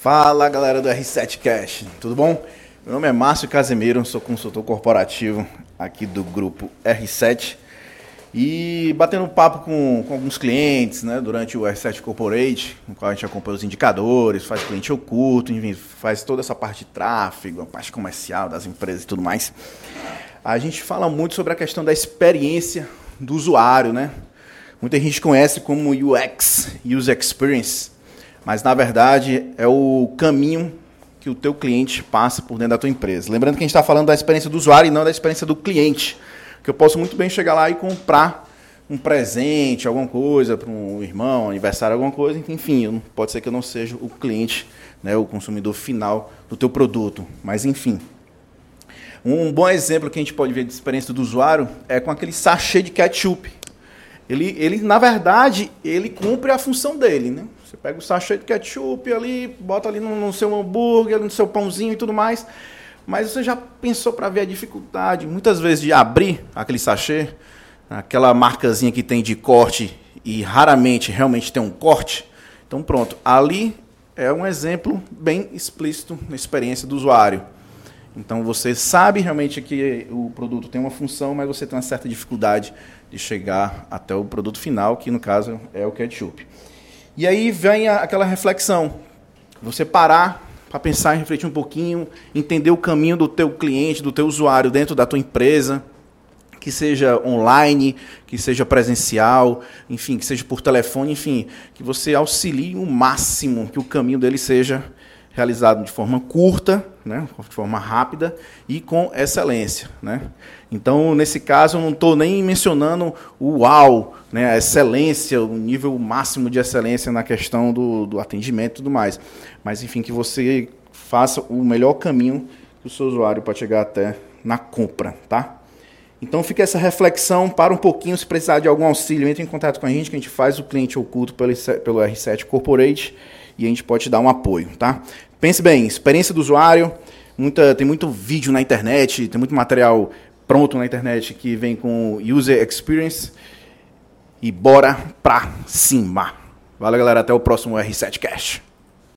Fala galera do R7 Cash, tudo bom? Meu nome é Márcio Casemiro, sou consultor corporativo aqui do grupo R7 e batendo um papo com, com alguns clientes né, durante o R7 Corporate, no qual a gente acompanha os indicadores, faz cliente oculto, enfim, faz toda essa parte de tráfego, a parte comercial das empresas e tudo mais. A gente fala muito sobre a questão da experiência do usuário, né? Muita gente conhece como UX, User Experience, mas na verdade é o caminho que o teu cliente passa por dentro da tua empresa. Lembrando que a gente está falando da experiência do usuário e não da experiência do cliente. Que eu posso muito bem chegar lá e comprar um presente, alguma coisa para um irmão, aniversário, alguma coisa, enfim, pode ser que eu não seja o cliente, né, o consumidor final do teu produto, mas enfim. Um bom exemplo que a gente pode ver de experiência do usuário é com aquele sachê de ketchup. Ele, ele na verdade, ele cumpre a função dele, né? Você pega o sachê de ketchup ali, bota ali no, no seu hambúrguer, no seu pãozinho e tudo mais. Mas você já pensou para ver a dificuldade, muitas vezes, de abrir aquele sachê, aquela marcazinha que tem de corte e raramente realmente tem um corte? Então, pronto, ali é um exemplo bem explícito na experiência do usuário. Então, você sabe realmente que o produto tem uma função, mas você tem uma certa dificuldade de chegar até o produto final, que no caso é o ketchup. E aí vem aquela reflexão. Você parar para pensar e refletir um pouquinho, entender o caminho do teu cliente, do teu usuário dentro da tua empresa, que seja online, que seja presencial, enfim, que seja por telefone, enfim, que você auxilie o máximo que o caminho dele seja realizado de forma curta, né, de forma rápida e com excelência. Né? Então, nesse caso, eu não estou nem mencionando o uau, né, a excelência, o nível máximo de excelência na questão do, do atendimento e tudo mais. Mas, enfim, que você faça o melhor caminho que o seu usuário pode chegar até na compra. Tá? Então fica essa reflexão, para um pouquinho, se precisar de algum auxílio, entre em contato com a gente, que a gente faz o cliente oculto pelo, pelo R7 Corporate e a gente pode te dar um apoio, tá? Pense bem, experiência do usuário, muita, tem muito vídeo na internet, tem muito material pronto na internet que vem com user experience. E bora pra cima. Valeu, galera. Até o próximo R7 Cash.